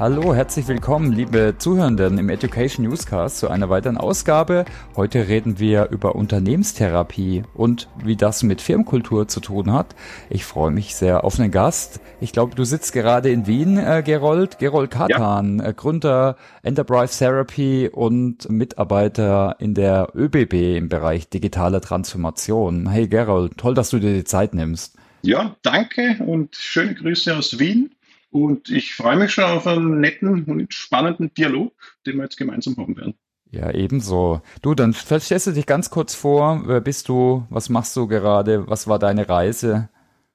Hallo, herzlich willkommen, liebe Zuhörenden im Education Newscast zu einer weiteren Ausgabe. Heute reden wir über Unternehmenstherapie und wie das mit Firmenkultur zu tun hat. Ich freue mich sehr auf einen Gast. Ich glaube, du sitzt gerade in Wien, äh, Gerold. Gerold Katan, ja. äh, Gründer Enterprise Therapy und Mitarbeiter in der ÖBB im Bereich digitaler Transformation. Hey Gerold, toll, dass du dir die Zeit nimmst. Ja, danke und schöne Grüße aus Wien. Und ich freue mich schon auf einen netten und spannenden Dialog, den wir jetzt gemeinsam haben werden. Ja, ebenso. Du, dann stellst du dich ganz kurz vor. Wer bist du? Was machst du gerade? Was war deine Reise?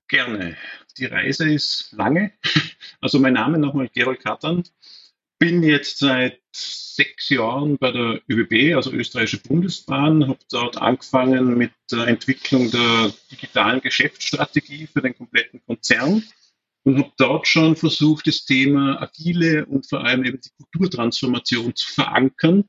Gerne. Die Reise ist lange. Also mein Name nochmal Gerold Katan. Bin jetzt seit sechs Jahren bei der ÖBB, also Österreichische Bundesbahn, habe dort angefangen mit der Entwicklung der digitalen Geschäftsstrategie für den kompletten Konzern und habe dort schon versucht, das Thema agile und vor allem eben die Kulturtransformation zu verankern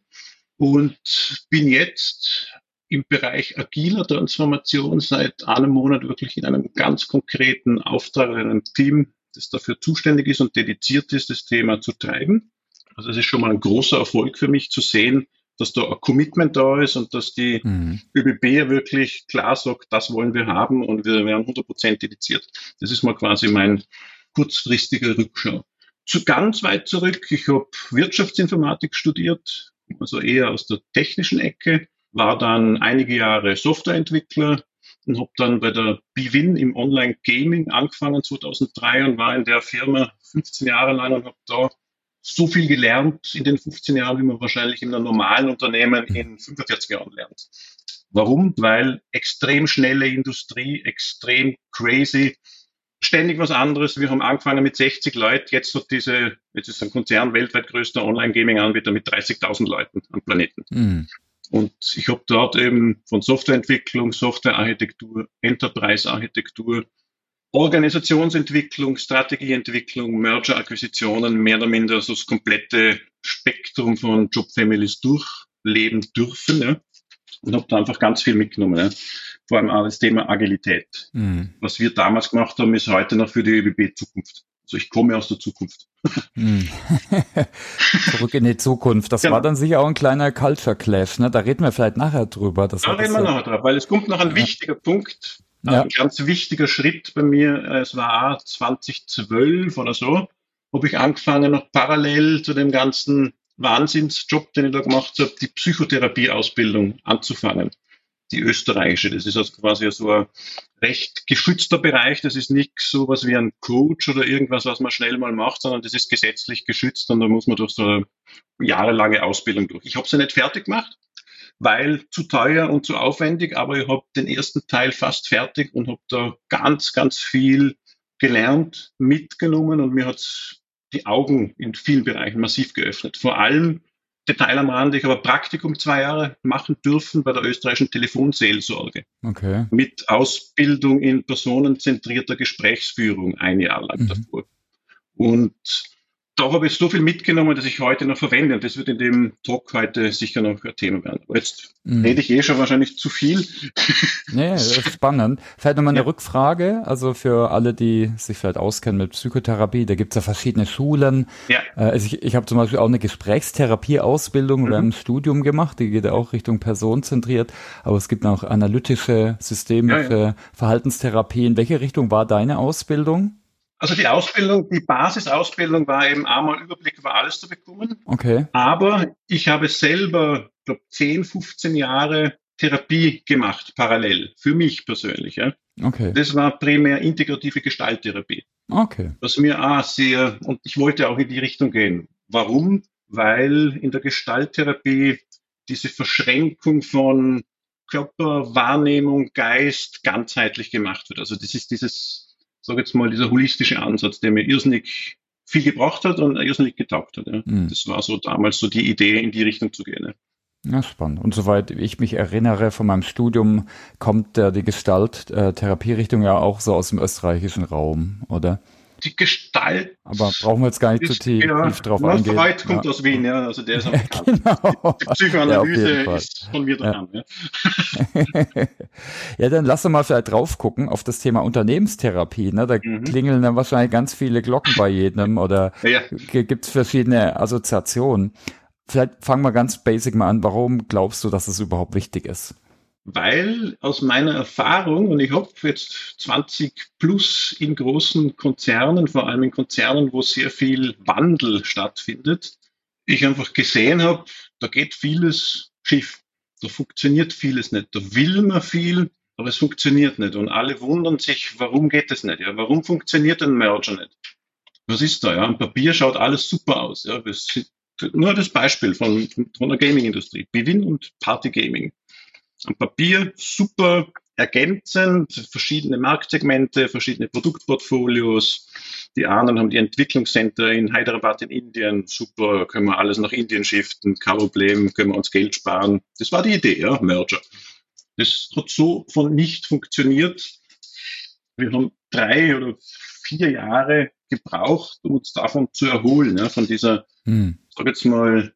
und bin jetzt im Bereich agiler Transformation seit einem Monat wirklich in einem ganz konkreten Auftrag, in einem Team, das dafür zuständig ist und dediziert ist, das Thema zu treiben. Also es ist schon mal ein großer Erfolg für mich zu sehen, dass da ein Commitment da ist und dass die mhm. ÖBB wirklich klar sagt, das wollen wir haben und wir werden 100% dediziert. Das ist mal quasi mein kurzfristiger Rückschau. Zu ganz weit zurück, ich habe Wirtschaftsinformatik studiert, also eher aus der technischen Ecke, war dann einige Jahre Softwareentwickler und habe dann bei der BWin im Online-Gaming angefangen 2003 und war in der Firma 15 Jahre lang und habe da so viel gelernt in den 15 Jahren, wie man wahrscheinlich in einem normalen Unternehmen in 45 Jahren lernt. Warum? Weil extrem schnelle Industrie, extrem crazy, ständig was anderes. Wir haben angefangen mit 60 Leuten, jetzt hat diese, jetzt ist ein Konzern weltweit größter Online-Gaming-Anbieter mit 30.000 Leuten am Planeten. Mhm. Und ich habe dort eben von Softwareentwicklung, Softwarearchitektur, Enterprise-Architektur, Organisationsentwicklung, Strategieentwicklung, Merger-Akquisitionen, mehr oder minder so das komplette Spektrum von Job-Families durchleben dürfen. Ja. Und habe da einfach ganz viel mitgenommen. Ja. Vor allem auch das Thema Agilität. Mhm. Was wir damals gemacht haben, ist heute noch für die ÖBB Zukunft. Also ich komme aus der Zukunft. Mhm. Zurück in die Zukunft. Das genau. war dann sicher auch ein kleiner Culture Clash. Ne? Da reden wir vielleicht nachher drüber. Das da reden wir nachher drüber, weil es kommt noch ein ja. wichtiger Punkt ja. Ein ganz wichtiger Schritt bei mir, äh, es war 2012 oder so, habe ich angefangen, noch parallel zu dem ganzen Wahnsinnsjob, den ich da gemacht habe, die Psychotherapieausbildung anzufangen. Die österreichische. Das ist also quasi so ein recht geschützter Bereich. Das ist nicht so was wie ein Coach oder irgendwas, was man schnell mal macht, sondern das ist gesetzlich geschützt und da muss man durch so eine jahrelange Ausbildung durch. Ich habe sie nicht fertig gemacht, weil zu teuer und zu aufwendig, aber ich habe den ersten Teil fast fertig und habe da ganz, ganz viel gelernt, mitgenommen und mir hat die Augen in vielen Bereichen massiv geöffnet. Vor allem Detail am Rande, ich habe Praktikum zwei Jahre machen dürfen bei der österreichischen Telefonseelsorge. Okay. Mit Ausbildung in personenzentrierter Gesprächsführung ein Jahr lang mhm. davor. Und da habe ich so viel mitgenommen, dass ich heute noch verwende. Und das wird in dem Talk heute sicher noch ein Thema werden. Aber jetzt mhm. rede ich eh schon wahrscheinlich zu viel. Nee, das ist spannend. Vielleicht nochmal eine ja. Rückfrage. Also für alle, die sich vielleicht auskennen mit Psychotherapie, da gibt es ja verschiedene Schulen. Ja. Äh, also ich, ich habe zum Beispiel auch eine Gesprächstherapie-Ausbildung mhm. im Studium gemacht. Die geht ja auch Richtung personenzentriert. Aber es gibt auch analytische Systeme ja, ja. Verhaltenstherapie. In welche Richtung war deine Ausbildung? Also die Ausbildung, die Basisausbildung war eben einmal Überblick über alles zu bekommen. Okay. Aber ich habe selber, glaube 10, 15 Jahre Therapie gemacht, parallel, für mich persönlich. Ja. Okay. Das war primär integrative Gestalttherapie. Okay. Was mir auch sehr, und ich wollte auch in die Richtung gehen. Warum? Weil in der Gestalttherapie diese Verschränkung von Körper, Wahrnehmung, Geist ganzheitlich gemacht wird. Also das ist dieses sage jetzt mal, dieser holistische Ansatz, der mir irrsinnig viel gebracht hat und irrsinnig getaugt hat. Ja. Mhm. Das war so damals so die Idee, in die Richtung zu gehen. Ja. ja spannend. Und soweit ich mich erinnere von meinem Studium, kommt äh, die Gestalt-Therapierichtung ja auch so aus dem österreichischen Raum, oder? Die Gestalt. Aber brauchen wir jetzt gar nicht zu tief, ja, tief drauf eingehen. Freud kommt ja. aus Wien, ja, also der ist auch genau. Die Psychoanalyse ja, ist von mir dran. Ja. Ja. ja, dann lass uns mal vielleicht drauf gucken auf das Thema Unternehmenstherapie. Ne? Da mhm. klingeln dann wahrscheinlich ganz viele Glocken bei jedem oder ja. gibt es verschiedene Assoziationen. Vielleicht fangen wir ganz basic mal an. Warum glaubst du, dass es überhaupt wichtig ist? Weil aus meiner Erfahrung, und ich habe jetzt 20 plus in großen Konzernen, vor allem in Konzernen, wo sehr viel Wandel stattfindet, ich einfach gesehen habe, da geht vieles schief. Da funktioniert vieles nicht. Da will man viel, aber es funktioniert nicht. Und alle wundern sich, warum geht es nicht? Ja, warum funktioniert ein Merger nicht? Was ist da? Ja, am Papier schaut alles super aus. Ja, nur das Beispiel von, von der Gaming-Industrie. Bewin und Party Gaming am Papier super ergänzend, verschiedene Marktsegmente, verschiedene Produktportfolios. Die anderen haben die Entwicklungscenter in Hyderabad in Indien. Super, können wir alles nach Indien shiften, kein Problem, können wir uns Geld sparen. Das war die Idee, ja, Merger. Das hat so von nicht funktioniert. Wir haben drei oder vier Jahre gebraucht, um uns davon zu erholen, ja, von dieser, hm. sag jetzt mal,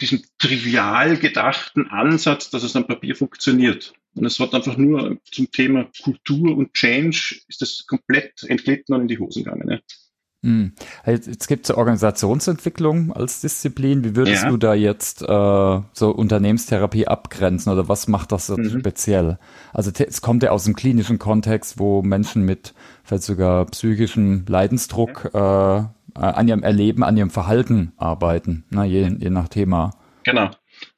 diesem trivial gedachten Ansatz, dass es am Papier funktioniert. Und es hat einfach nur zum Thema Kultur und Change ist das komplett entglitten und in die Hosen gegangen. Ne? Hm. Jetzt gibt es Organisationsentwicklung als Disziplin. Wie würdest ja. du da jetzt äh, so Unternehmenstherapie abgrenzen oder was macht das so mhm. speziell? Also es kommt ja aus dem klinischen Kontext, wo Menschen mit vielleicht sogar psychischem Leidensdruck ja. äh, an ihrem Erleben, an ihrem Verhalten arbeiten, ne, je, je nach Thema. Genau.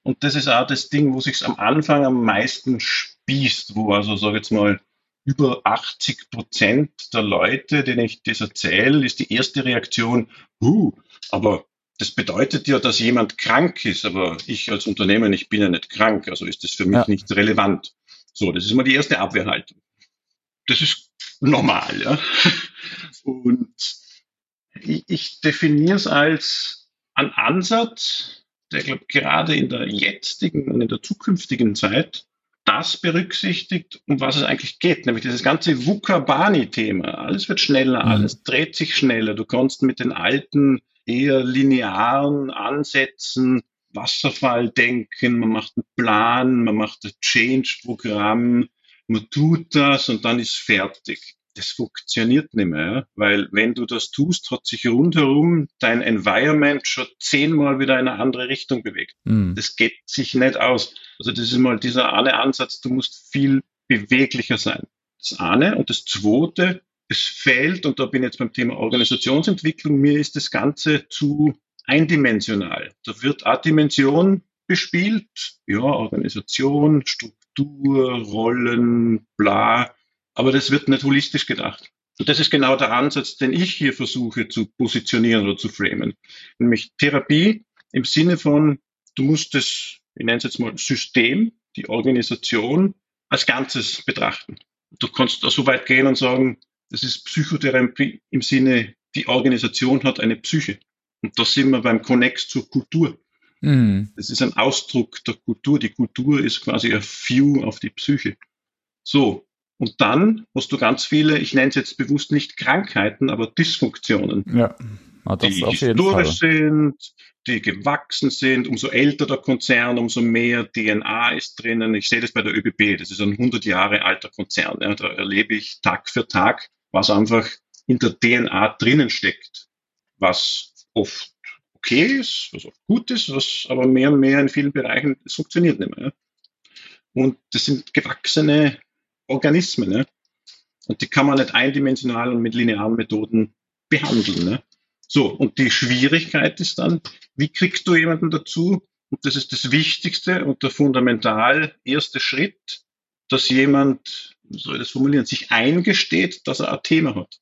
Und das ist auch das Ding, wo sich am Anfang am meisten spießt, wo also, sage jetzt mal, über 80 Prozent der Leute, denen ich das erzähle, ist die erste Reaktion, huh, aber das bedeutet ja, dass jemand krank ist, aber ich als Unternehmer, ich bin ja nicht krank, also ist das für mich ja. nicht relevant. So, das ist mal die erste Abwehrhaltung. Das ist normal, ja. Und ich, ich definiere es als einen Ansatz, der glaub, gerade in der jetzigen und in der zukünftigen Zeit das berücksichtigt, um was es eigentlich geht, nämlich dieses ganze VUCA-Bani-Thema. Alles wird schneller, mhm. alles dreht sich schneller. Du kannst mit den alten, eher linearen Ansätzen Wasserfall denken, man macht einen Plan, man macht ein Change-Programm, man tut das und dann ist fertig das funktioniert nicht mehr, weil wenn du das tust, hat sich rundherum dein Environment schon zehnmal wieder in eine andere Richtung bewegt. Mhm. Das geht sich nicht aus. Also das ist mal dieser eine Ansatz, du musst viel beweglicher sein. Das eine. Und das zweite, es fehlt, und da bin ich jetzt beim Thema Organisationsentwicklung, mir ist das Ganze zu eindimensional. Da wird eine Dimension bespielt, ja, Organisation, Struktur, Rollen, bla, aber das wird nicht holistisch gedacht. Und das ist genau der Ansatz, den ich hier versuche zu positionieren oder zu framen. Nämlich Therapie im Sinne von, du musst das, ich nenne es jetzt mal System, die Organisation als Ganzes betrachten. Du kannst da so weit gehen und sagen, das ist Psychotherapie im Sinne, die Organisation hat eine Psyche. Und da sind wir beim Connex zur Kultur. Mhm. Das ist ein Ausdruck der Kultur. Die Kultur ist quasi ein View auf die Psyche. So, und dann hast du ganz viele, ich nenne es jetzt bewusst nicht Krankheiten, aber Dysfunktionen. Ja. Ah, die historisch sind, die gewachsen sind. Umso älter der Konzern, umso mehr DNA ist drinnen. Ich sehe das bei der ÖBB. Das ist ein 100 Jahre alter Konzern. Ja. Da erlebe ich Tag für Tag, was einfach in der DNA drinnen steckt. Was oft okay ist, was oft gut ist, was aber mehr und mehr in vielen Bereichen, es funktioniert nicht mehr. Ja. Und das sind gewachsene Organismen. Ne? Und die kann man nicht eindimensional und mit linearen Methoden behandeln. Ne? So, und die Schwierigkeit ist dann, wie kriegst du jemanden dazu? Und das ist das Wichtigste und der fundamental erste Schritt, dass jemand, wie soll ich das formulieren, sich eingesteht, dass er ein Thema hat.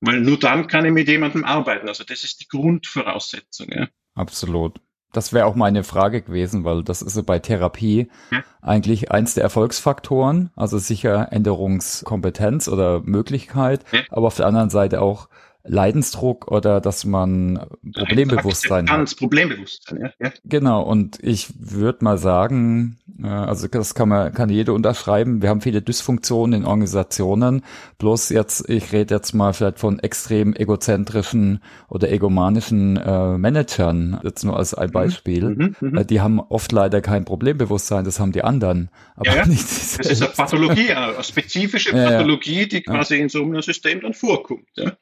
Weil nur dann kann ich mit jemandem arbeiten. Also das ist die Grundvoraussetzung. Ja. Absolut. Das wäre auch meine Frage gewesen, weil das ist so bei Therapie ja. eigentlich eins der Erfolgsfaktoren, also sicher Änderungskompetenz oder Möglichkeit, ja. aber auf der anderen Seite auch Leidensdruck oder dass man Problembewusstsein hat. Problembewusstsein, ja. ja. Genau, und ich würde mal sagen, äh, also das kann man, kann jeder unterschreiben. Wir haben viele Dysfunktionen in Organisationen. Bloß jetzt, ich rede jetzt mal vielleicht von extrem egozentrischen oder egomanischen äh, Managern, jetzt nur als ein mhm. Beispiel. Mhm, mh, äh, die haben oft leider kein Problembewusstsein, das haben die anderen. Aber ja, ja. nicht das ist eine Pathologie, eine spezifische Pathologie, die quasi in so einem System dann vorkommt. Ja.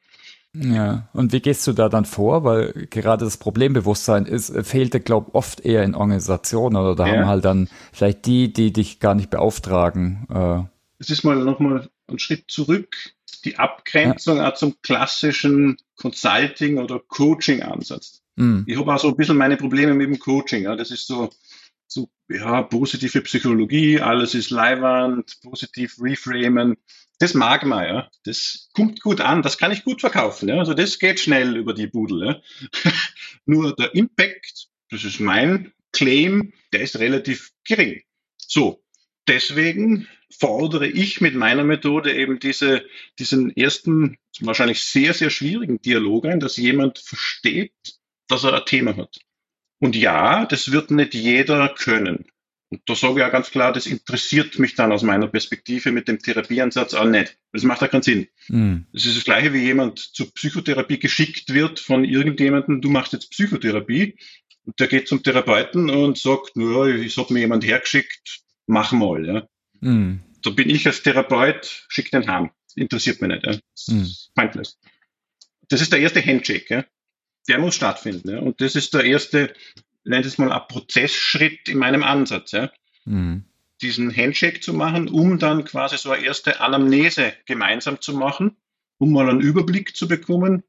Ja, und wie gehst du da dann vor? Weil gerade das Problembewusstsein ist, fehlte, glaub oft eher in Organisationen oder da ja. haben halt dann vielleicht die, die dich gar nicht beauftragen. Äh. Es ist mal nochmal ein Schritt zurück. Die Abgrenzung ja. zum klassischen Consulting- oder Coaching-Ansatz. Mhm. Ich habe auch so ein bisschen meine Probleme mit dem Coaching. Ja. Das ist so, so ja, positive Psychologie, alles ist Leihwand, positiv reframen das mag man, ja. Das kommt gut an, das kann ich gut verkaufen, ja. Also das geht schnell über die Budel, ja. Nur der Impact, das ist mein Claim, der ist relativ gering. So. Deswegen fordere ich mit meiner Methode eben diese, diesen ersten, wahrscheinlich sehr, sehr schwierigen Dialog ein, dass jemand versteht, dass er ein Thema hat. Und ja, das wird nicht jeder können. Und da sage ich ja ganz klar, das interessiert mich dann aus meiner Perspektive mit dem Therapieansatz auch nicht. Das macht ja keinen Sinn. Mhm. Das ist das Gleiche, wie jemand zur Psychotherapie geschickt wird von irgendjemandem, du machst jetzt Psychotherapie. Und der geht zum Therapeuten und sagt, naja, ich habe mir jemand hergeschickt, mach mal. Ja. Mhm. Da bin ich als Therapeut, schick den heim. Interessiert mich nicht. Ja. Mhm. Pointless. Das ist der erste Handshake. Ja. Der muss stattfinden. Ja. Und das ist der erste nennt es mal ein Prozessschritt in meinem Ansatz, ja. Mhm. Diesen Handshake zu machen, um dann quasi so eine erste Anamnese gemeinsam zu machen, um mal einen Überblick zu bekommen,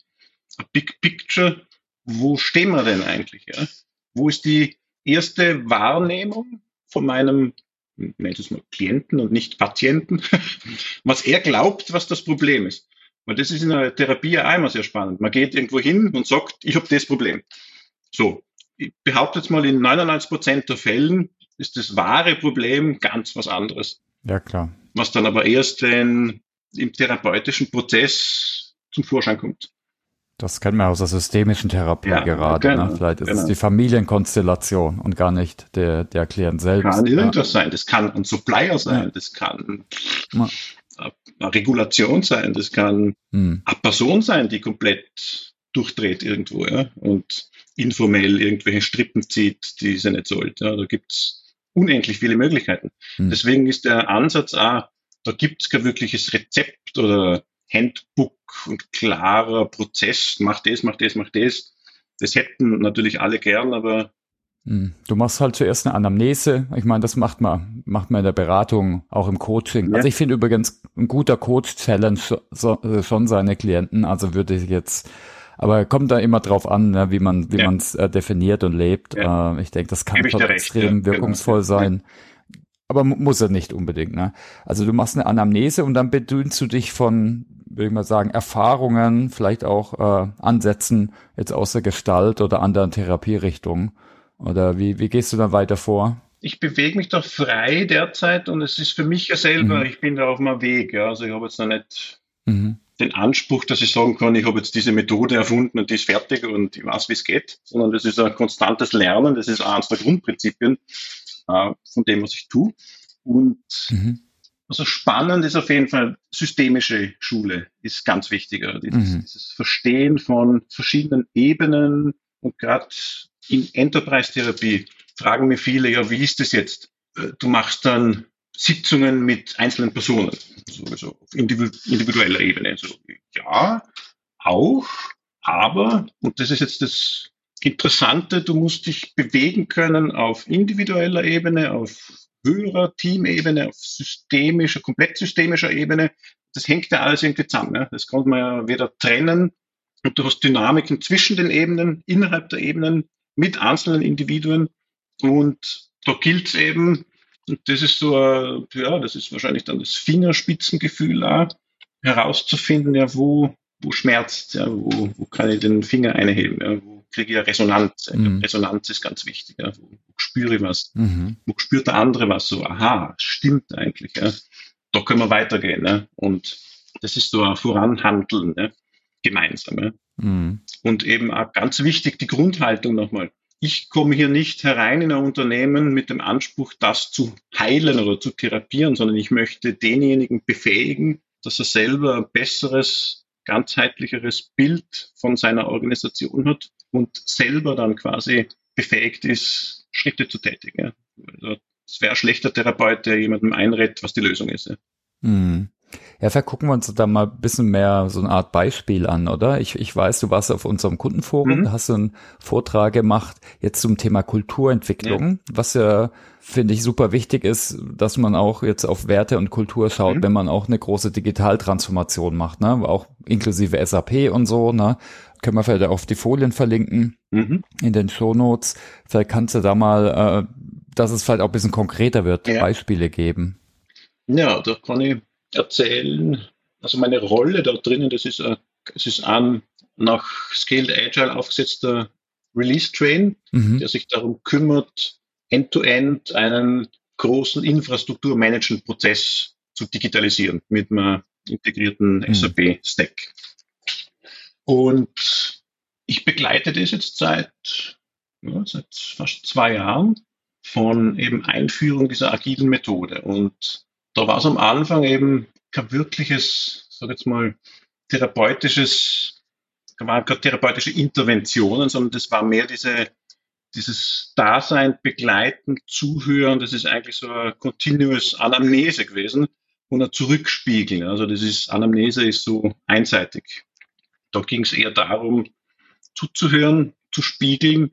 ein Big Picture, wo stehen wir denn eigentlich, ja? Wo ist die erste Wahrnehmung von meinem nennt es mal Klienten und nicht Patienten, was er glaubt, was das Problem ist. Weil das ist in der Therapie ja einmal sehr spannend. Man geht irgendwo hin und sagt, ich habe das Problem. So, ich behaupte jetzt mal, in 99 Prozent der Fällen ist das wahre Problem ganz was anderes. Ja, klar. Was dann aber erst wenn im therapeutischen Prozess zum Vorschein kommt. Das kennen wir aus der systemischen Therapie ja, gerade. Genau, ne? Vielleicht ist genau. es die Familienkonstellation und gar nicht der, der Klient selbst. Kann irgendwas ja. sein. Das kann ein Supplier sein. Das kann Regulation sein. Das kann hm. eine Person sein, die komplett durchdreht irgendwo. Ja? Und informell irgendwelche Strippen zieht, die sie nicht sollte. Ja, da gibt's unendlich viele Möglichkeiten. Mhm. Deswegen ist der Ansatz auch, da gibt's kein wirkliches Rezept oder Handbook und klarer Prozess, mach das, mach das, mach das. Das hätten natürlich alle gern, aber hm. Du machst halt zuerst eine Anamnese. Ich meine, das macht man, macht man in der Beratung, auch im Coaching. Ja. Also ich finde übrigens, ein guter Coach challenge schon seine Klienten. Also würde ich jetzt aber kommt da immer drauf an, ne, wie man wie ja. man es äh, definiert und lebt. Ja. Äh, ich denke, das kann schon extrem ja. wirkungsvoll genau. sein. Aber muss er nicht unbedingt. Ne? Also du machst eine Anamnese und dann bedienst du dich von, würde ich mal sagen, Erfahrungen, vielleicht auch äh, Ansätzen jetzt aus der Gestalt oder anderen Therapierichtungen. Oder wie, wie gehst du dann weiter vor? ich bewege mich da frei derzeit und es ist für mich ja selber, mhm. ich bin da auf meinem Weg. Ja. Also ich habe jetzt noch nicht mhm den Anspruch, dass ich sagen kann, ich habe jetzt diese Methode erfunden und die ist fertig und ich weiß, wie es geht, sondern das ist ein konstantes Lernen, das ist eines der Grundprinzipien äh, von dem, was ich tue. Und mhm. also spannend ist auf jeden Fall systemische Schule, ist ganz wichtig. Dieses, mhm. dieses Verstehen von verschiedenen Ebenen und gerade in Enterprise-Therapie fragen mir viele, ja, wie ist das jetzt? Äh, du machst dann Sitzungen mit einzelnen Personen, sowieso auf individueller Ebene. So, ja, auch, aber, und das ist jetzt das Interessante, du musst dich bewegen können auf individueller Ebene, auf höherer Teamebene, auf systemischer, komplett systemischer Ebene. Das hängt ja alles irgendwie zusammen. Ja? Das kann man ja wieder trennen. Und du hast Dynamiken zwischen den Ebenen, innerhalb der Ebenen, mit einzelnen Individuen. Und da gilt es eben, und das ist so, äh, ja, das ist wahrscheinlich dann das Fingerspitzengefühl auch, herauszufinden, ja, wo, wo schmerzt, ja, wo, wo kann ich den Finger einheben, ja, wo kriege ich eine Resonanz. Mhm. Resonanz ist ganz wichtig, ja, wo, wo spüre ich was, mhm. wo spürt der andere was, so, aha, stimmt eigentlich, ja. Da können wir weitergehen, ne? Und das ist so ein Voranhandeln, ne? gemeinsam. Ja. Mhm. Und eben auch ganz wichtig die Grundhaltung nochmal. Ich komme hier nicht herein in ein Unternehmen mit dem Anspruch, das zu heilen oder zu therapieren, sondern ich möchte denjenigen befähigen, dass er selber ein besseres, ganzheitlicheres Bild von seiner Organisation hat und selber dann quasi befähigt ist, Schritte zu tätigen. Also, es wäre ein schlechter Therapeut, der jemandem einredet, was die Lösung ist. Mhm. Ja, vielleicht gucken wir uns da mal ein bisschen mehr so eine Art Beispiel an, oder? Ich, ich weiß, du warst auf unserem Kundenforum, mhm. hast einen Vortrag gemacht jetzt zum Thema Kulturentwicklung, ja. was ja, finde ich, super wichtig ist, dass man auch jetzt auf Werte und Kultur schaut, mhm. wenn man auch eine große Digitaltransformation macht, ne? Auch inklusive SAP und so, ne? Können wir vielleicht auf die Folien verlinken mhm. in den Shownotes. Vielleicht kannst du da mal, äh, dass es vielleicht auch ein bisschen konkreter wird, ja. Beispiele geben. Ja, da kann ich erzählen. Also meine Rolle da drinnen, das ist, ein, es ist ein nach Scaled Agile aufgesetzter Release Train, mhm. der sich darum kümmert, end-to-end -end einen großen Infrastrukturmanagement-Prozess zu digitalisieren mit einem integrierten mhm. SAP-Stack. Und ich begleite das jetzt seit, ja, seit fast zwei Jahren von eben Einführung dieser agilen Methode. Und da war es am Anfang eben kein wirkliches, sag jetzt mal, therapeutisches, waren keine therapeutische Interventionen, sondern das war mehr diese, dieses Dasein, begleiten, zuhören, das ist eigentlich so eine continuous Anamnese gewesen und ein Zurückspiegeln. Also das ist, Anamnese ist so einseitig. Da ging es eher darum, zuzuhören, zu spiegeln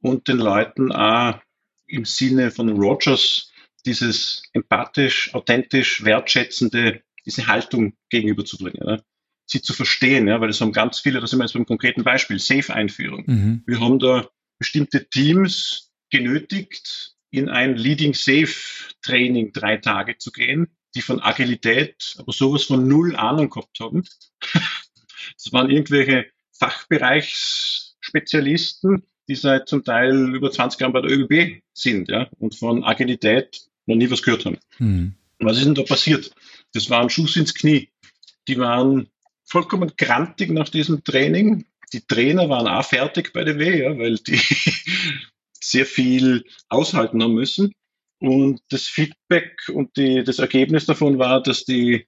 und den Leuten auch im Sinne von Rogers dieses empathisch, authentisch, wertschätzende, diese Haltung gegenüberzubringen. Ja. Sie zu verstehen, ja, weil es haben ganz viele, das sind wir jetzt beim konkreten Beispiel, Safe-Einführung. Mhm. Wir haben da bestimmte Teams genötigt, in ein Leading Safe Training drei Tage zu gehen, die von Agilität aber sowas von null Ahnung gehabt haben. Das waren irgendwelche Fachbereichsspezialisten, die seit zum Teil über 20 Jahren bei der ÖBB sind, ja, und von Agilität noch nie was gehört haben. Mhm. Was ist denn da passiert? Das war ein Schuss ins Knie. Die waren vollkommen grantig nach diesem Training. Die Trainer waren auch fertig bei der W, ja, weil die sehr viel aushalten haben müssen. Und das Feedback und die, das Ergebnis davon war, dass die,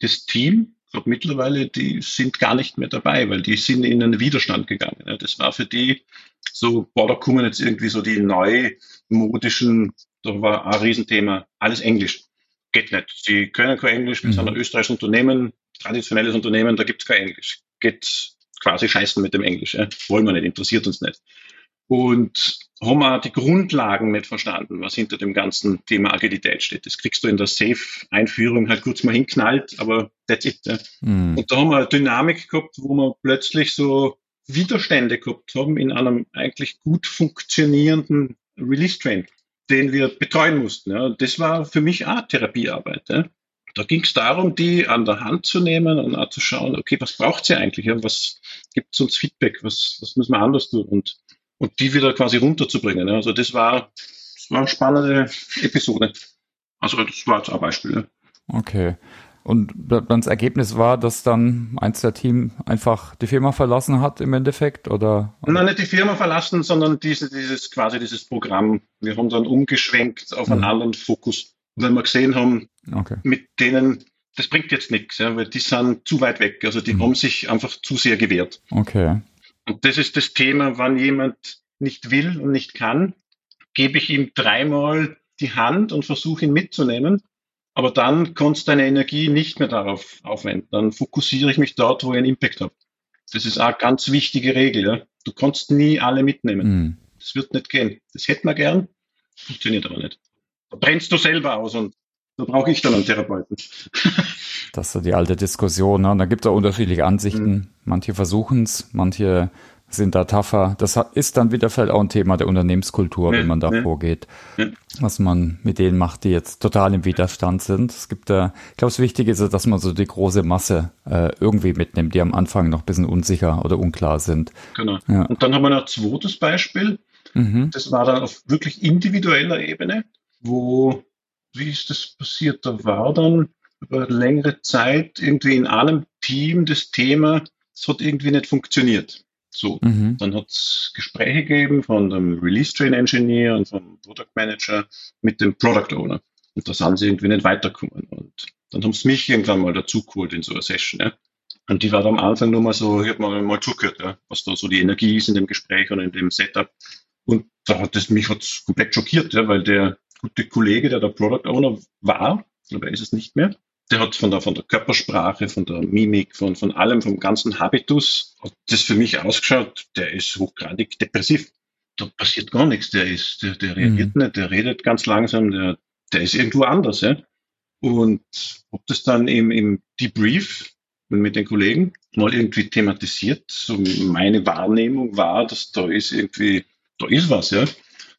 das Team glaube mittlerweile, die sind gar nicht mehr dabei, weil die sind in einen Widerstand gegangen. Ja. Das war für die so, boah, da kommen jetzt irgendwie so die neumodischen, da war ein Riesenthema, alles Englisch. Geht nicht. Sie können kein Englisch, wir mhm. sind ein österreichisches Unternehmen, traditionelles Unternehmen, da gibt es kein Englisch. Geht quasi scheißen mit dem Englisch. Ja. Wollen wir nicht, interessiert uns nicht. Und haben wir die Grundlagen nicht verstanden, was hinter dem ganzen Thema Agilität steht. Das kriegst du in der Safe-Einführung halt kurz mal hinknallt, aber that's it. Ja. Mhm. Und da haben wir eine Dynamik gehabt, wo wir plötzlich so Widerstände gehabt haben in einem eigentlich gut funktionierenden Release-Train, den wir betreuen mussten. Ja. Das war für mich auch Therapiearbeit. Ja. Da ging es darum, die an der Hand zu nehmen und auch zu schauen, okay, was braucht sie eigentlich? Was gibt es uns Feedback? Was, was müssen wir anders tun? Und und die wieder quasi runterzubringen. Also das war, das war eine spannende Episode. Also das war jetzt ein Beispiel. Okay. Und dann das Ergebnis war, dass dann eins der Team einfach die Firma verlassen hat im Endeffekt, oder? Nein, nicht die Firma verlassen, sondern diese, dieses, quasi dieses Programm. Wir haben dann umgeschwenkt auf einen mhm. anderen Fokus, weil wir gesehen haben, okay. mit denen, das bringt jetzt nichts, ja, weil die sind zu weit weg. Also die mhm. haben sich einfach zu sehr gewehrt. Okay. Und das ist das Thema, wann jemand nicht will und nicht kann, gebe ich ihm dreimal die Hand und versuche ihn mitzunehmen. Aber dann kannst du deine Energie nicht mehr darauf aufwenden. Dann fokussiere ich mich dort, wo ich einen Impact habe. Das ist eine ganz wichtige Regel. Ja? Du kannst nie alle mitnehmen. Mhm. Das wird nicht gehen. Das hätten wir gern, funktioniert aber nicht. Da brennst du selber aus und da brauche ich dann einen Therapeuten. das ist so die alte Diskussion. Ne? Und da gibt es auch unterschiedliche Ansichten. Mhm. Manche versuchen es, manche sind da tougher. Das ist dann wieder vielleicht auch ein Thema der Unternehmenskultur, ja, wenn man da ja. vorgeht. Ja. Was man mit denen macht, die jetzt total im Widerstand sind. Es gibt da, ich glaube, das Wichtige ist, dass man so die große Masse äh, irgendwie mitnimmt, die am Anfang noch ein bisschen unsicher oder unklar sind. Genau. Und dann haben wir noch ein zweites Beispiel. Mhm. Das war dann auf wirklich individueller Ebene, wo wie ist das passiert? Da war dann über längere Zeit irgendwie in einem Team das Thema, es hat irgendwie nicht funktioniert. So, mhm. dann hat es Gespräche gegeben von dem Release Train Engineer und vom Product Manager mit dem Product Owner. Und da sind sie irgendwie nicht weitergekommen. Und dann haben sie mich irgendwann mal dazu geholt in so einer Session. Ja. Und die war am Anfang nur mal so, ich habe mal, mal zugehört, ja, was da so die Energie ist in dem Gespräch oder in dem Setup. Und da hat es mich hat's komplett schockiert, ja, weil der gute Kollege, der der Product Owner war, aber ist es nicht mehr, der hat von der, von der Körpersprache, von der Mimik, von, von allem, vom ganzen Habitus, hat das für mich ausgeschaut, der ist hochgradig depressiv. Da passiert gar nichts. Der ist, der, der reagiert mhm. nicht, der redet ganz langsam, der, der ist irgendwo anders, ja. Und ob das dann im, im Debrief mit den Kollegen mal irgendwie thematisiert, so meine Wahrnehmung war, dass da ist irgendwie, da ist was, ja.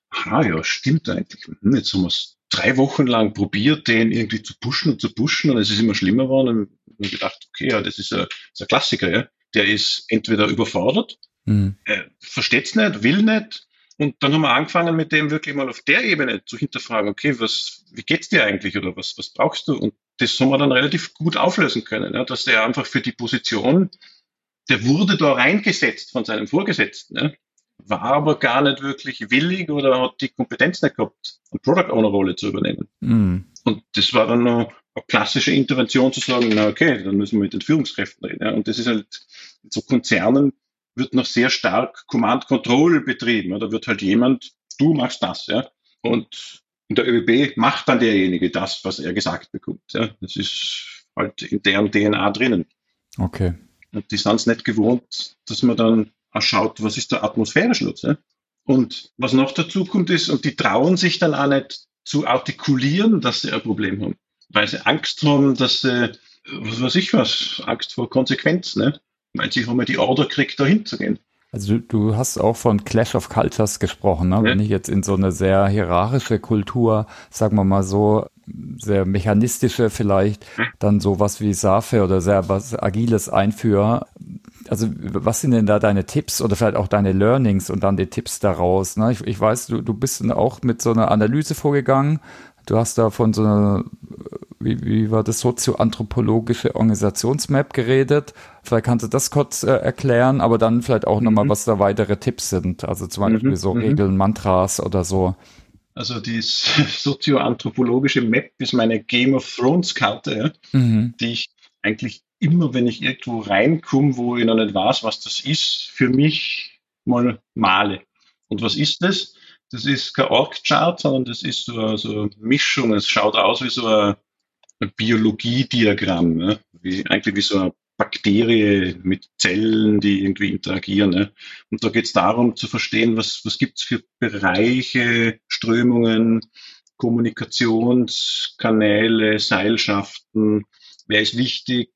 Ah ja, stimmt eigentlich. Hm, jetzt haben wir es drei Wochen lang probiert, den irgendwie zu pushen und zu pushen und es ist immer schlimmer geworden und ich gedacht, okay, ja, das ist ein, das ist ein Klassiker, ja. Der ist entweder überfordert, mhm. äh, versteht es nicht, will nicht. Und dann haben wir angefangen, mit dem wirklich mal auf der Ebene zu hinterfragen, okay, was, wie geht's dir eigentlich oder was, was brauchst du? Und das haben wir dann relativ gut auflösen können, ja, dass der einfach für die Position, der wurde da reingesetzt von seinem Vorgesetzten. Ja war aber gar nicht wirklich willig oder hat die Kompetenz nicht gehabt, eine Product Owner Rolle zu übernehmen. Mm. Und das war dann noch eine klassische Intervention zu sagen, na okay, dann müssen wir mit den Führungskräften reden. Ja. Und das ist halt, in so Konzernen wird noch sehr stark Command Control betrieben. Ja. Da wird halt jemand, du machst das, ja. Und in der ÖBB macht dann derjenige das, was er gesagt bekommt. Ja. Das ist halt in deren DNA drinnen. Okay. Und die sind es nicht gewohnt, dass man dann schaut, was ist der Atmosphärenschutz. Ja? Und was noch dazu kommt ist, und die trauen sich dann auch nicht zu artikulieren, dass sie ein Problem haben, weil sie Angst haben, dass sie, was weiß ich was, Angst vor Konsequenz, ne? weil sie haben ja die Order kriegt, da hinzugehen. Also du, du hast auch von Clash of Cultures gesprochen, ne? Ja. wenn ich jetzt in so eine sehr hierarchische Kultur, sagen wir mal so, sehr mechanistische vielleicht, ja. dann sowas wie Safe oder sehr was Agiles einführe, also was sind denn da deine Tipps oder vielleicht auch deine Learnings und dann die Tipps daraus? Ne? Ich, ich weiß, du, du bist auch mit so einer Analyse vorgegangen. Du hast da von so einer, wie, wie war das, sozioanthropologische Organisationsmap geredet. Vielleicht kannst du das kurz äh, erklären, aber dann vielleicht auch mhm. nochmal, was da weitere Tipps sind. Also zum Beispiel mhm. so mhm. Regeln, Mantras oder so. Also die sozioanthropologische Map ist meine Game of Thrones Karte, ja, mhm. die ich eigentlich immer, wenn ich irgendwo reinkomme, wo ich noch nicht weiß, was das ist, für mich mal male. Und was ist das? Das ist kein Org-Chart, sondern das ist so, so eine Mischung. Es schaut aus wie so ein, ein Biologiediagramm, ne? wie, eigentlich wie so eine Bakterie mit Zellen, die irgendwie interagieren. Ne? Und da geht es darum zu verstehen, was, was gibt es für Bereiche, Strömungen, Kommunikationskanäle, Seilschaften, wer ist wichtig,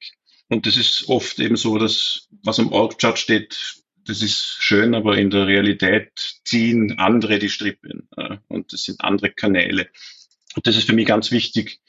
und das ist oft eben so, dass was am Org-Chart steht, das ist schön, aber in der Realität ziehen andere die Strippen äh, und das sind andere Kanäle. Und das ist für mich ganz wichtig,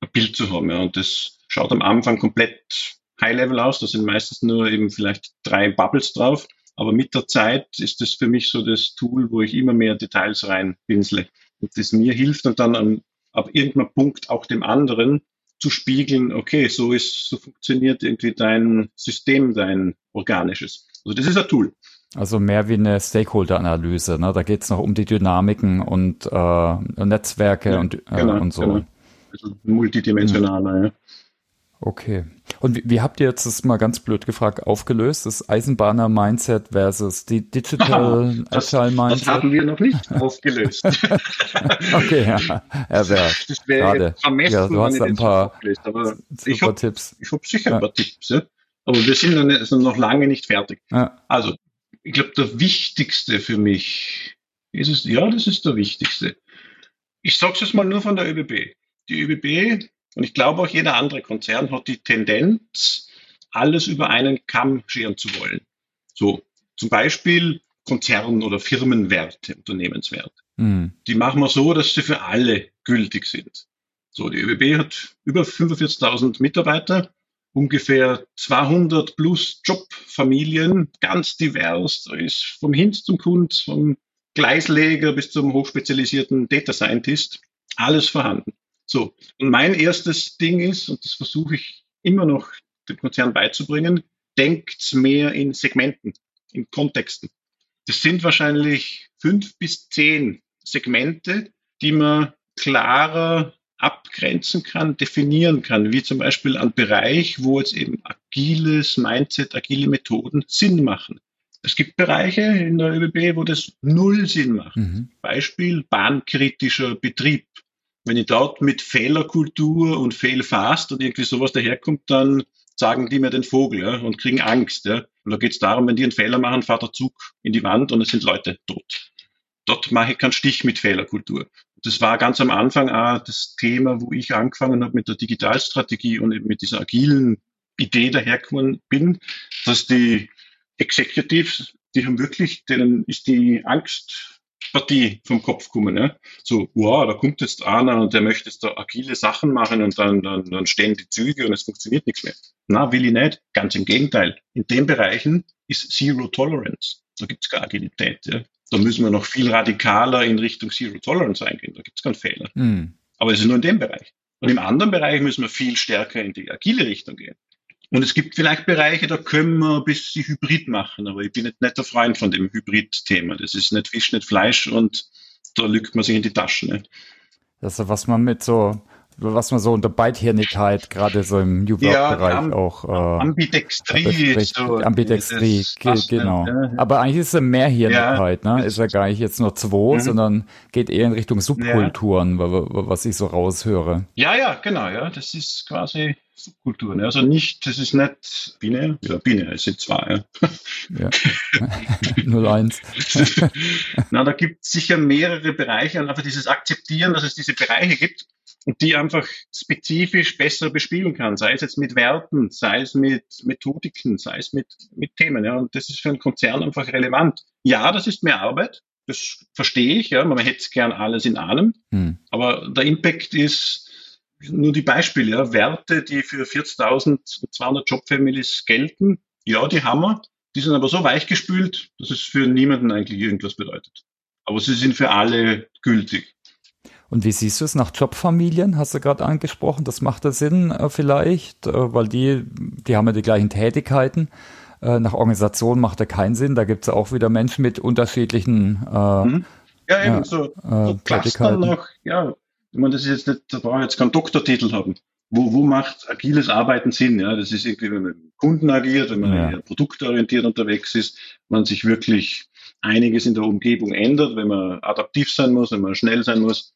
ein Bild zu haben. Ja. Und das schaut am Anfang komplett High-Level aus. Da sind meistens nur eben vielleicht drei Bubbles drauf. Aber mit der Zeit ist das für mich so das Tool, wo ich immer mehr Details reinpinsle und das mir hilft und dann an, ab irgendeinem Punkt auch dem anderen zu spiegeln, okay, so ist, so funktioniert irgendwie dein System, dein organisches. Also das ist ein Tool. Also mehr wie eine Stakeholder-Analyse, ne? Da geht es noch um die Dynamiken und äh, Netzwerke ja, und, äh, genau, und so. Genau. Also multidimensionaler, ja. Okay. Und wie, wie, habt ihr jetzt das mal ganz blöd gefragt aufgelöst? Das Eisenbahner-Mindset versus die Digital Agile Mindset? Das haben wir noch nicht aufgelöst. okay, ja. ja wär, das wäre vermessen, ja, du hast ein paar aber ich hab, Tipps. Ich habe sicher ja. ein paar Tipps, ja. aber wir sind noch, nicht, sind noch lange nicht fertig. Ja. Also, ich glaube, der wichtigste für mich ist es, ja, das ist der wichtigste. Ich sage es jetzt mal nur von der ÖBB. Die ÖBB und ich glaube auch jeder andere Konzern hat die Tendenz, alles über einen Kamm scheren zu wollen. So, zum Beispiel Konzern- oder Firmenwerte, Unternehmenswerte. Mhm. Die machen wir so, dass sie für alle gültig sind. So, die ÖBB hat über 45.000 Mitarbeiter, ungefähr 200 plus Jobfamilien, ganz divers. Da ist vom Hinz zum Kunz, vom Gleisleger bis zum hochspezialisierten Data Scientist, alles vorhanden. So, und mein erstes Ding ist, und das versuche ich immer noch dem Konzern beizubringen, denkt mehr in Segmenten, in Kontexten. Das sind wahrscheinlich fünf bis zehn Segmente, die man klarer abgrenzen kann, definieren kann, wie zum Beispiel ein Bereich, wo jetzt eben agiles Mindset, agile Methoden Sinn machen. Es gibt Bereiche in der ÖBB, wo das null Sinn macht. Mhm. Beispiel bahnkritischer Betrieb. Wenn ich dort mit Fehlerkultur und Failfast und irgendwie sowas daherkommt, dann sagen die mir den Vogel ja, und kriegen Angst. Ja. Und da geht es darum, wenn die einen Fehler machen, fährt der Zug in die Wand und es sind Leute tot. Dort mache ich keinen Stich mit Fehlerkultur. Das war ganz am Anfang auch das Thema, wo ich angefangen habe mit der Digitalstrategie und eben mit dieser agilen Idee dahergekommen bin, dass die Executives, die haben wirklich, denen ist die Angstpartie vom Kopf gekommen. Ja? So, wow, da kommt jetzt einer und der möchte jetzt da agile Sachen machen und dann, dann, dann stehen die Züge und es funktioniert nichts mehr. Na, will ich nicht. Ganz im Gegenteil. In den Bereichen ist Zero Tolerance. Da gibt's keine Agilität. Ja? Da müssen wir noch viel radikaler in Richtung Zero Tolerance eingehen. Da gibt's keinen Fehler. Mhm. Aber es ist nur in dem Bereich. Und im anderen Bereich müssen wir viel stärker in die agile Richtung gehen. Und es gibt vielleicht Bereiche, da können wir ein bisschen Hybrid machen, aber ich bin nicht, nicht der Freund von dem Hybrid-Thema. Das ist nicht Fisch, nicht Fleisch und da lügt man sich in die Taschen. Ne? Das ist, was man mit so was man so unter Beidhirnigkeit gerade so im New Work-Bereich ja, auch äh, Ambidextrie, so, Ambidextrie, genau. Ja. Aber eigentlich ist es Mehrhirnigkeit, ja, ne? Ist ja gar nicht jetzt nur zwei, mhm. sondern geht eher in Richtung Subkulturen, was ich so raushöre. Ja, ja, genau, ja. Das ist quasi Subkulturen. Also nicht, das ist nicht binär, ja, binär, es sind zwei. Ja. ja. 01. Na, da gibt es sicher mehrere Bereiche und einfach dieses Akzeptieren, dass es diese Bereiche gibt und die einfach spezifisch besser bespielen kann, sei es jetzt mit Werten, sei es mit Methodiken, sei es mit, mit Themen. Ja. Und das ist für einen Konzern einfach relevant. Ja, das ist mehr Arbeit, das verstehe ich, ja, man hätte gern alles in einem, hm. aber der Impact ist nur die Beispiele, ja, Werte, die für 40.200 Jobfamilies gelten, ja, die haben wir, die sind aber so weichgespült, dass es für niemanden eigentlich irgendwas bedeutet. Aber sie sind für alle gültig. Und wie siehst du es nach Jobfamilien? Hast du gerade angesprochen, das macht da Sinn äh, vielleicht, äh, weil die, die haben ja die gleichen Tätigkeiten. Äh, nach Organisation macht da keinen Sinn. Da gibt es auch wieder Menschen mit unterschiedlichen mhm. Ja, eben so, äh, so Cluster noch, ja, ich meine, das ist jetzt nicht, da brauche ich jetzt keinen Doktortitel haben. Wo, wo macht agiles Arbeiten Sinn? Ja, das ist irgendwie, wenn man mit Kunden agiert, wenn man ja. produktorientiert unterwegs ist, man sich wirklich einiges in der Umgebung ändert, wenn man adaptiv sein muss, wenn man schnell sein muss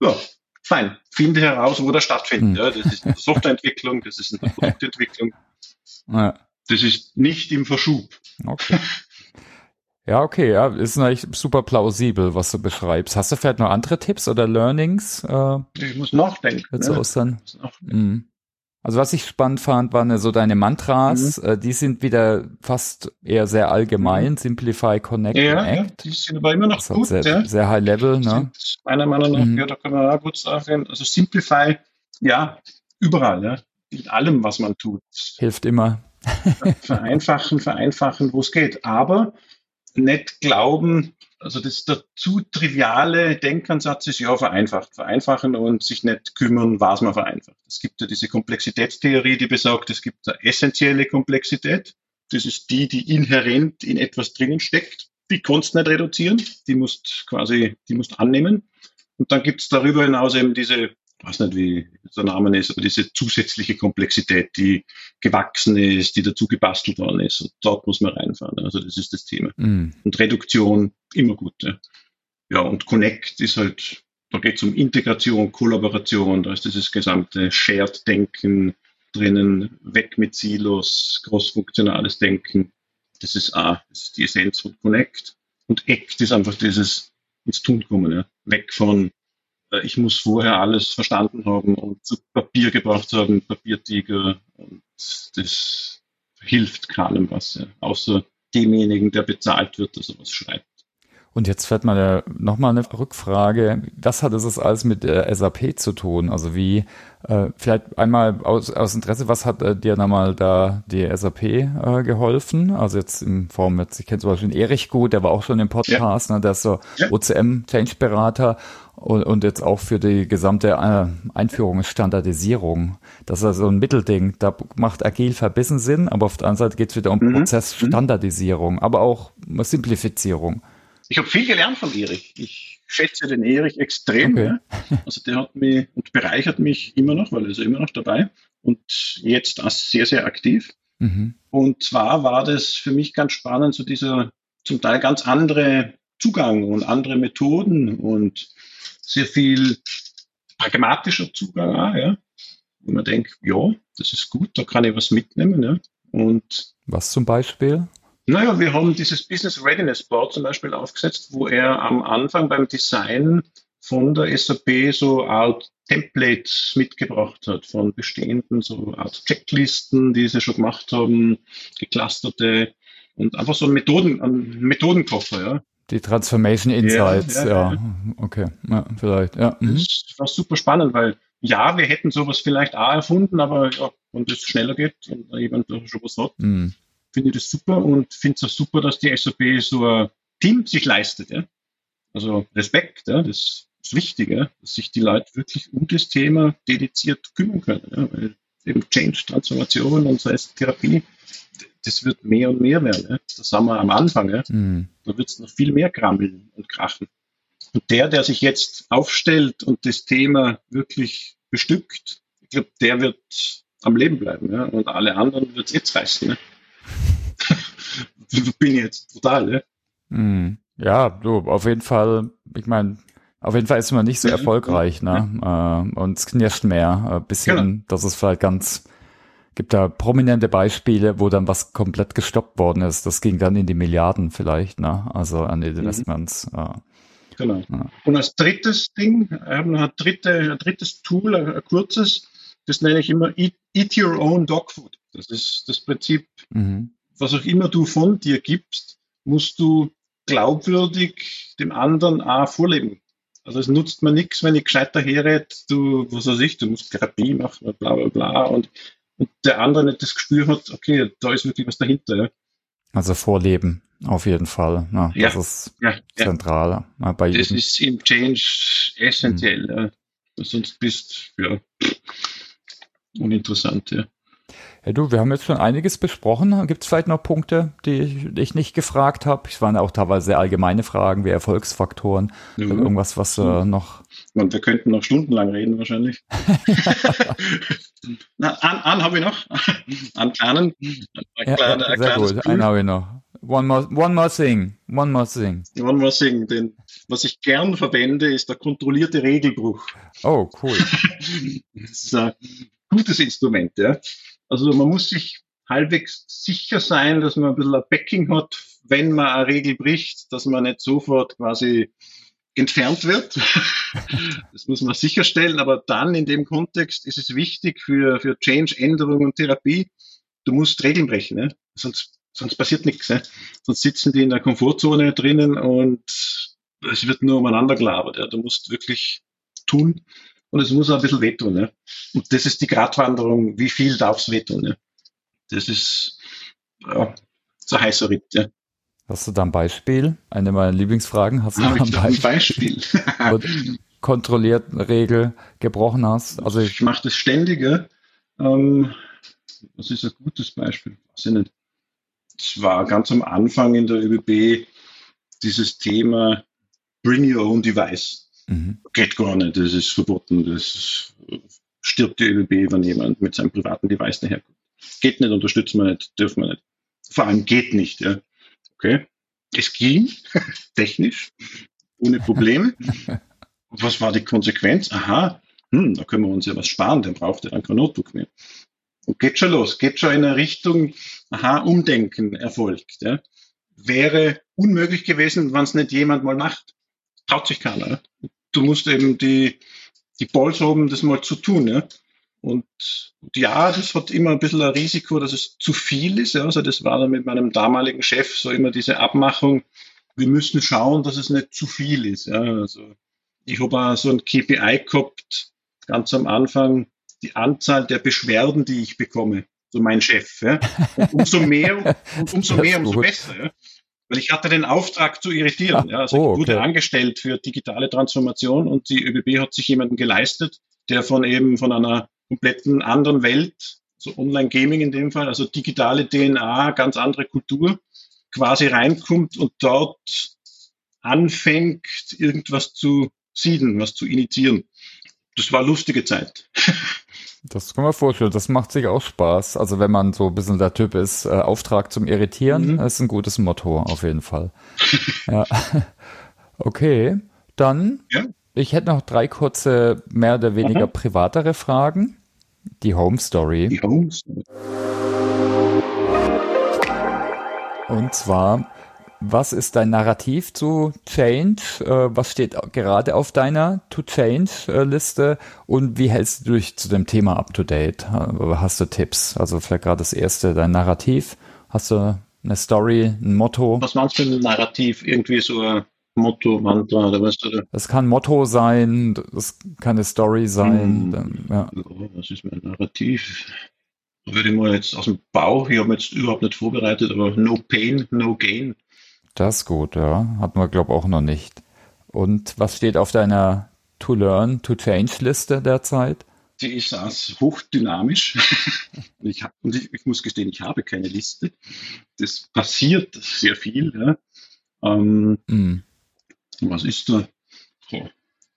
ja, fein. Finde heraus, wo das stattfindet. Hm. Ja, das ist in der Softwareentwicklung, das ist in der Produktentwicklung. Ja. Das ist nicht im Verschub. Okay. Ja, okay, ja, ist eigentlich super plausibel, was du beschreibst. Hast du vielleicht noch andere Tipps oder Learnings? Äh, ich muss nachdenken. Jetzt ne? aus dann. Mhm. Also was ich spannend fand, waren so deine Mantras. Mhm. Äh, die sind wieder fast eher sehr allgemein. Mhm. Simplify, Connect, ja, Act. Ja, die sind aber immer noch gut. Sehr, ja. sehr high level. Ne? Meiner Meinung nach, mhm. ja, da können wir auch gut sagen. Also Simplify, ja, überall, ja. In allem, was man tut. Hilft immer. vereinfachen, vereinfachen, wo es geht. Aber nicht glauben, also das, der zu triviale Denkansatz ist ja vereinfacht, vereinfachen und sich nicht kümmern, was man vereinfacht. Es gibt ja diese Komplexitätstheorie, die besagt, es gibt eine essentielle Komplexität. Das ist die, die inhärent in etwas drinnen steckt. Die kannst du nicht reduzieren, die musst quasi, die musst annehmen. Und dann gibt es darüber hinaus eben diese weiß nicht, wie der Name ist, aber diese zusätzliche Komplexität, die gewachsen ist, die dazu gebastelt worden ist. Und dort muss man reinfahren. Also das ist das Thema. Mm. Und Reduktion immer gut. Ja. ja, und Connect ist halt, da geht es um Integration, Kollaboration, da ist dieses gesamte Shared-Denken drinnen, weg mit Silos, großfunktionales Denken. Das ist A, das ist die Essenz von Connect. Und Act ist einfach dieses ins Tun kommen, ja. weg von ich muss vorher alles verstanden haben und zu Papier gebracht haben, Papiertiger. Und das hilft keinem was, ja. außer demjenigen, der bezahlt wird, dass er was schreibt. Und jetzt fällt mir nochmal eine Rückfrage. Was hat es alles mit der SAP zu tun? Also wie, äh, vielleicht einmal aus, aus Interesse, was hat äh, dir nochmal da die SAP äh, geholfen? Also jetzt in Form, jetzt, ich kenne zum Beispiel Erich gut, der war auch schon im Podcast, ja. ne, der ist so ja. OCM-Change-Berater und, und jetzt auch für die gesamte äh, Einführung Standardisierung. Das ist also ein Mittelding. Da macht agil verbissen Sinn, aber auf der anderen Seite geht es wieder um mhm. Prozessstandardisierung, aber auch Simplifizierung. Ich habe viel gelernt von Erich. Ich schätze den Erich extrem. Okay. Ja. Also der hat mich und bereichert mich immer noch, weil er ist immer noch dabei und jetzt sehr, sehr aktiv. Mhm. Und zwar war das für mich ganz spannend, so dieser zum Teil ganz andere Zugang und andere Methoden und sehr viel pragmatischer Zugang auch, ja. Und man denkt, ja, das ist gut, da kann ich was mitnehmen, ja. Und was zum Beispiel? Naja, wir haben dieses Business Readiness Board zum Beispiel aufgesetzt, wo er am Anfang beim Design von der SAP so Art Templates mitgebracht hat von bestehenden so Art Checklisten, die sie schon gemacht haben, geclusterte und einfach so Methoden, ein Methodenkoffer, ja. Die Transformation Insights, ja, ja, ja. okay, ja, vielleicht, ja. Mhm. Das war super spannend, weil ja, wir hätten sowas vielleicht auch erfunden, aber ja, wenn das schneller geht und jemand schon was hat, mhm finde ich das super und finde es auch super, dass die SAP so ein Team sich leistet. Ja? Also Respekt, ja? das ist wichtig, ja? dass sich die Leute wirklich um das Thema dediziert kümmern können. Ja? Weil eben Change, Transformation und so heißt Therapie, das wird mehr und mehr werden. Ja? Das sind wir am Anfang. Ja? Mhm. Da wird es noch viel mehr krammeln und krachen. Und der, der sich jetzt aufstellt und das Thema wirklich bestückt, ich glaube, der wird am Leben bleiben. Ja? Und alle anderen wird es jetzt reißen. Ja? bin ich jetzt total, ne? Mm, ja, du, auf jeden Fall, ich meine, auf jeden Fall ist man nicht so erfolgreich, ne? Äh, und es knirscht mehr, äh, bis hin, genau. dass es vielleicht ganz, gibt da prominente Beispiele, wo dann was komplett gestoppt worden ist. Das ging dann in die Milliarden vielleicht, ne? Also an die mhm. Investments. Mhm. Genau. Ja. Und als drittes Ding, haben ein, dritte, ein drittes Tool, ein, ein kurzes, das nenne ich immer Eat, eat Your Own Dog Food. Das ist das Prinzip, mhm was auch immer du von dir gibst, musst du glaubwürdig dem anderen auch vorleben. Also es nutzt mir nichts, wenn ich gescheiter herrede, du, was weiß ich, du musst Therapie machen, bla bla bla und, und der andere nicht das Gespür hat, okay, da ist wirklich was dahinter. Ja. Also vorleben, auf jeden Fall. Na, ja, das ist ja, zentral. Ja. Bei das ist im Change essentiell. Mhm. Ja. Sonst bist du ja uninteressant. Ja. Hey du, wir haben jetzt schon einiges besprochen. Gibt es vielleicht noch Punkte, die ich, die ich nicht gefragt habe? Es waren auch teilweise sehr allgemeine Fragen wie Erfolgsfaktoren. Ja. Irgendwas, was äh, noch. Und wir könnten noch stundenlang reden wahrscheinlich. Na, an, an habe ich noch. An. Ja, kleine, ja, sehr gut, einen habe ich noch. One more, one more thing. One more thing. One more thing. Den, was ich gern verwende, ist der kontrollierte Regelbruch. Oh, cool. das ist ein gutes Instrument, ja. Also man muss sich halbwegs sicher sein, dass man ein bisschen ein Backing hat, wenn man eine Regel bricht, dass man nicht sofort quasi entfernt wird. das muss man sicherstellen, aber dann in dem Kontext ist es wichtig für, für Change, Änderung und Therapie, du musst Regeln brechen, ne? sonst, sonst passiert nichts. Ne? Sonst sitzen die in der Komfortzone drinnen und es wird nur umeinander gelabert. Ja? Du musst wirklich tun und es muss auch ein bisschen wehtun. Ne? Und das ist die Gratwanderung, wie viel darf es wehtun. Ne? Das ist ja, so ein heißer Ritt. Ja. Hast du da ein Beispiel? Eine meiner Lieblingsfragen. Hast du da ein Beispiel? ein Beispiel? kontrolliert Regel gebrochen hast? Also ich, ich mache das ständige. Ähm, was ist ein gutes Beispiel? Weiß ich nicht. Es war ganz am Anfang in der ÖBB dieses Thema Bring Your Own Device. Mhm. Geht gar nicht, das ist verboten. Das stirbt die ÖBB, wenn jemand mit seinem privaten Device daherkommt. Geht nicht, unterstützen wir nicht, dürfen wir nicht. Vor allem geht nicht. Ja. Okay. Es ging, technisch, ohne Probleme. was war die Konsequenz? Aha, hm, da können wir uns ja was sparen, dann braucht er dann kein Notebook mehr. Und geht schon los, geht schon in eine Richtung, aha, Umdenken erfolgt. Ja. Wäre unmöglich gewesen, wenn es nicht jemand mal macht. Traut sich keiner du musst eben die, die Balls haben, das mal zu tun. Ja? Und ja, das hat immer ein bisschen ein Risiko, dass es zu viel ist. Ja? Also das war dann mit meinem damaligen Chef so immer diese Abmachung, wir müssen schauen, dass es nicht zu viel ist. Ja. Also ich habe auch so ein KPI gehabt, ganz am Anfang, die Anzahl der Beschwerden, die ich bekomme, so mein Chef. Ja. Und umso mehr und umso mehr, umso besser. Ja. Weil ich hatte den Auftrag zu irritieren. Ah, ja. Also oh, ich wurde okay. angestellt für digitale Transformation und die ÖBB hat sich jemanden geleistet, der von eben von einer kompletten anderen Welt, so Online-Gaming in dem Fall, also digitale DNA, ganz andere Kultur, quasi reinkommt und dort anfängt, irgendwas zu sieden, was zu initiieren. Das war lustige Zeit. Das kann man vorstellen. Das macht sich auch Spaß. Also wenn man so ein bisschen der Typ ist, äh, Auftrag zum Irritieren, mhm. ist ein gutes Motto auf jeden Fall. ja. Okay, dann ja. ich hätte noch drei kurze, mehr oder weniger Aha. privatere Fragen. Die Home Story. Die Home Story. Und zwar, was ist dein Narrativ zu Change? Äh, was steht gerade auf deiner To Change-Liste? Und wie hältst du dich zu dem Thema up to date? Hast du Tipps? Also vielleicht gerade das erste, dein Narrativ. Hast du eine Story, ein Motto? Was meinst du mit einem Narrativ? Irgendwie so ein Motto, Mantra oder was? Oder? Das kann Motto sein, das kann eine Story sein. Hm. Ja. Was ist mein Narrativ? Da würde ich mal jetzt aus dem Bauch, ich habe mich jetzt überhaupt nicht vorbereitet, aber no pain, no gain. Das ist gut, ja. Hatten wir, glaube ich, auch noch nicht. Und was steht auf deiner To Learn, To Change Liste derzeit? Die ist hochdynamisch. ich, hab, und ich, ich, muss gestehen, ich habe keine Liste. Das passiert sehr viel. Ja. Ähm, mm. Was ist da?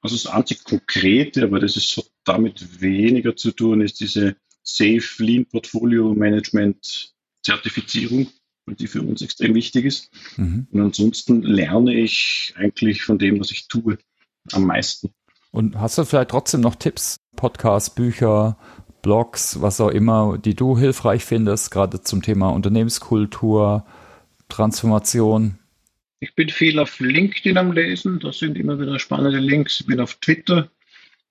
Also das einzig Konkrete, aber das ist, hat damit weniger zu tun, ist diese Safe Lean Portfolio Management Zertifizierung die für uns extrem wichtig ist. Mhm. Und ansonsten lerne ich eigentlich von dem, was ich tue, am meisten. Und hast du vielleicht trotzdem noch Tipps, Podcasts, Bücher, Blogs, was auch immer, die du hilfreich findest, gerade zum Thema Unternehmenskultur, Transformation? Ich bin viel auf LinkedIn am Lesen, da sind immer wieder spannende Links. Ich bin auf Twitter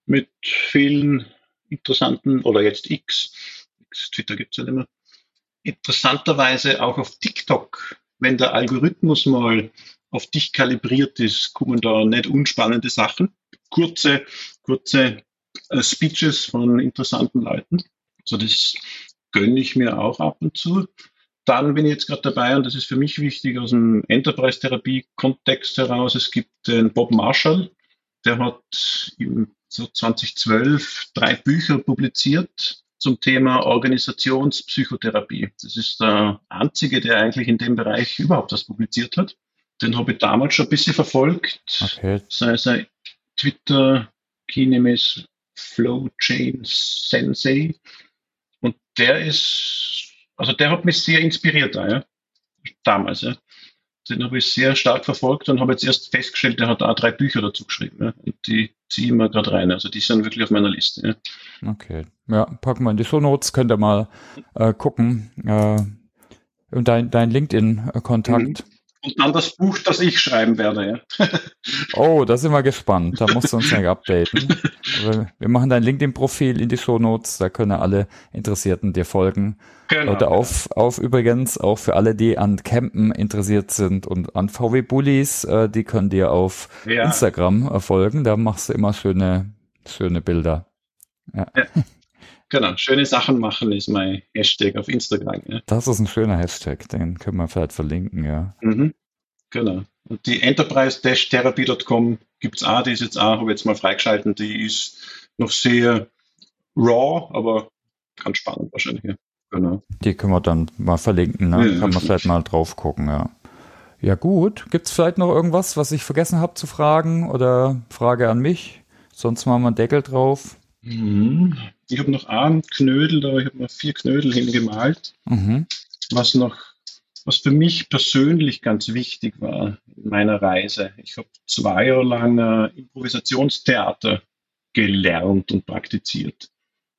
mit vielen interessanten, oder jetzt X, X Twitter gibt es ja nicht mehr, interessanterweise auch auf TikTok, wenn der Algorithmus mal auf dich kalibriert ist, kommen da nicht unspannende Sachen. Kurze, kurze äh, Speeches von interessanten Leuten. Also das gönne ich mir auch ab und zu. Dann bin ich jetzt gerade dabei, und das ist für mich wichtig, aus dem Enterprise-Therapie-Kontext heraus. Es gibt den Bob Marshall, der hat im so 2012 drei Bücher publiziert zum Thema Organisationspsychotherapie. Das ist der einzige, der eigentlich in dem Bereich überhaupt was publiziert hat. Den habe ich damals schon ein bisschen verfolgt. Okay. Sei es ein Twitter, Kinemis, Flowchain Sensei. Und der ist, also der hat mich sehr inspiriert da, ja. Damals, ja. Den habe ich sehr stark verfolgt und habe jetzt erst festgestellt, der hat da drei Bücher dazu geschrieben. Ja. Und die ziehe ich mal gerade rein. Also die sind wirklich auf meiner Liste. Ja. Okay. Ja, packen wir in die Show Notes, könnt ihr mal äh, gucken. Äh, und dein, dein LinkedIn-Kontakt. Mhm. Und dann das Buch, das ich schreiben werde, ja. oh, da sind wir gespannt. Da musst du uns nicht updaten. wir machen dein LinkedIn-Profil in die Show Notes, da können alle Interessierten dir folgen. Genau. Oder auf, auf übrigens auch für alle, die an Campen interessiert sind und an VW Bullies, äh, die können dir auf ja. Instagram äh, folgen. Da machst du immer schöne, schöne Bilder. Ja. ja. Genau, schöne Sachen machen ist mein Hashtag auf Instagram. Ja. Das ist ein schöner Hashtag, den können wir vielleicht verlinken, ja. Mhm. Genau. Und die Enterprise-Therapy.com gibt es auch, die ist jetzt auch, habe ich jetzt mal freigeschalten, die ist noch sehr raw, aber ganz spannend wahrscheinlich. Ja. Genau. Die können wir dann mal verlinken, ne? Ja, Kann man vielleicht mal drauf gucken, ja. Ja gut, gibt es vielleicht noch irgendwas, was ich vergessen habe zu fragen oder Frage an mich? Sonst machen wir einen Deckel drauf. Mhm. Ich habe noch einen Knödel da, ich habe noch vier Knödel hingemalt, mhm. was noch, was für mich persönlich ganz wichtig war in meiner Reise. Ich habe zwei Jahre lang äh, Improvisationstheater gelernt und praktiziert.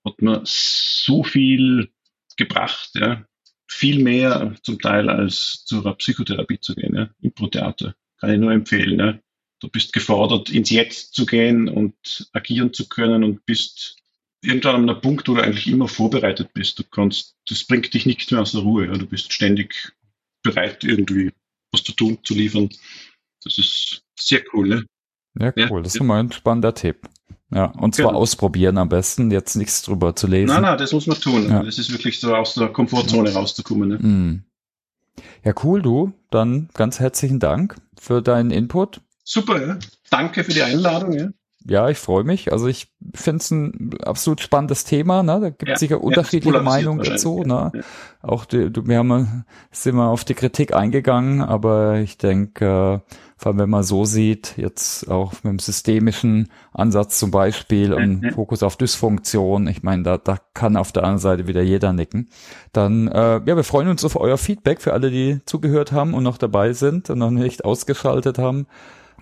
Hat mir so viel gebracht, ja. Viel mehr zum Teil als zur Psychotherapie zu gehen, ja. Impro-Theater. Kann ich nur empfehlen, ja. Du bist gefordert, ins Jetzt zu gehen und agieren zu können und bist irgendwann an einem Punkt, wo du eigentlich immer vorbereitet bist. Du kannst, das bringt dich nicht mehr aus der Ruhe. Ja. Du bist ständig bereit, irgendwie was zu tun, zu liefern. Das ist sehr cool, ne? Ja, cool. Das ist mal ein spannender Tipp. Ja, und zwar genau. ausprobieren am besten, jetzt nichts drüber zu lesen. Nein, nein, das muss man tun. Ja. Das ist wirklich so aus der Komfortzone rauszukommen. Ne? Mm. Ja, cool, du. Dann ganz herzlichen Dank für deinen Input. Super, ja. Danke für die Einladung, ja ja, ich freue mich. Also ich finde es ein absolut spannendes Thema. Ne? Da gibt es ja, sicher unterschiedliche ja, Meinungen dazu. Ne? Ja. Auch die, wir haben sind wir auf die Kritik eingegangen, aber ich denke, äh, vor allem wenn man so sieht, jetzt auch mit dem systemischen Ansatz zum Beispiel und mhm. Fokus auf Dysfunktion, ich meine, da, da kann auf der anderen Seite wieder jeder nicken. Dann, äh, ja, wir freuen uns auf euer Feedback für alle, die zugehört haben und noch dabei sind und noch nicht ausgeschaltet haben.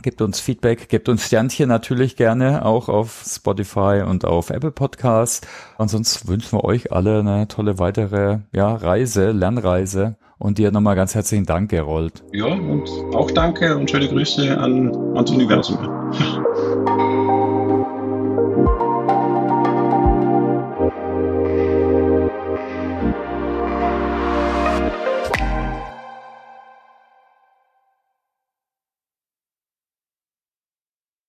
Gebt uns Feedback, gebt uns Sternchen natürlich gerne auch auf Spotify und auf Apple Podcasts. Ansonsten wünschen wir euch alle eine tolle weitere ja, Reise, Lernreise. Und dir nochmal ganz herzlichen Dank, Gerold. Ja, und auch danke und schöne Grüße an, ans Universum.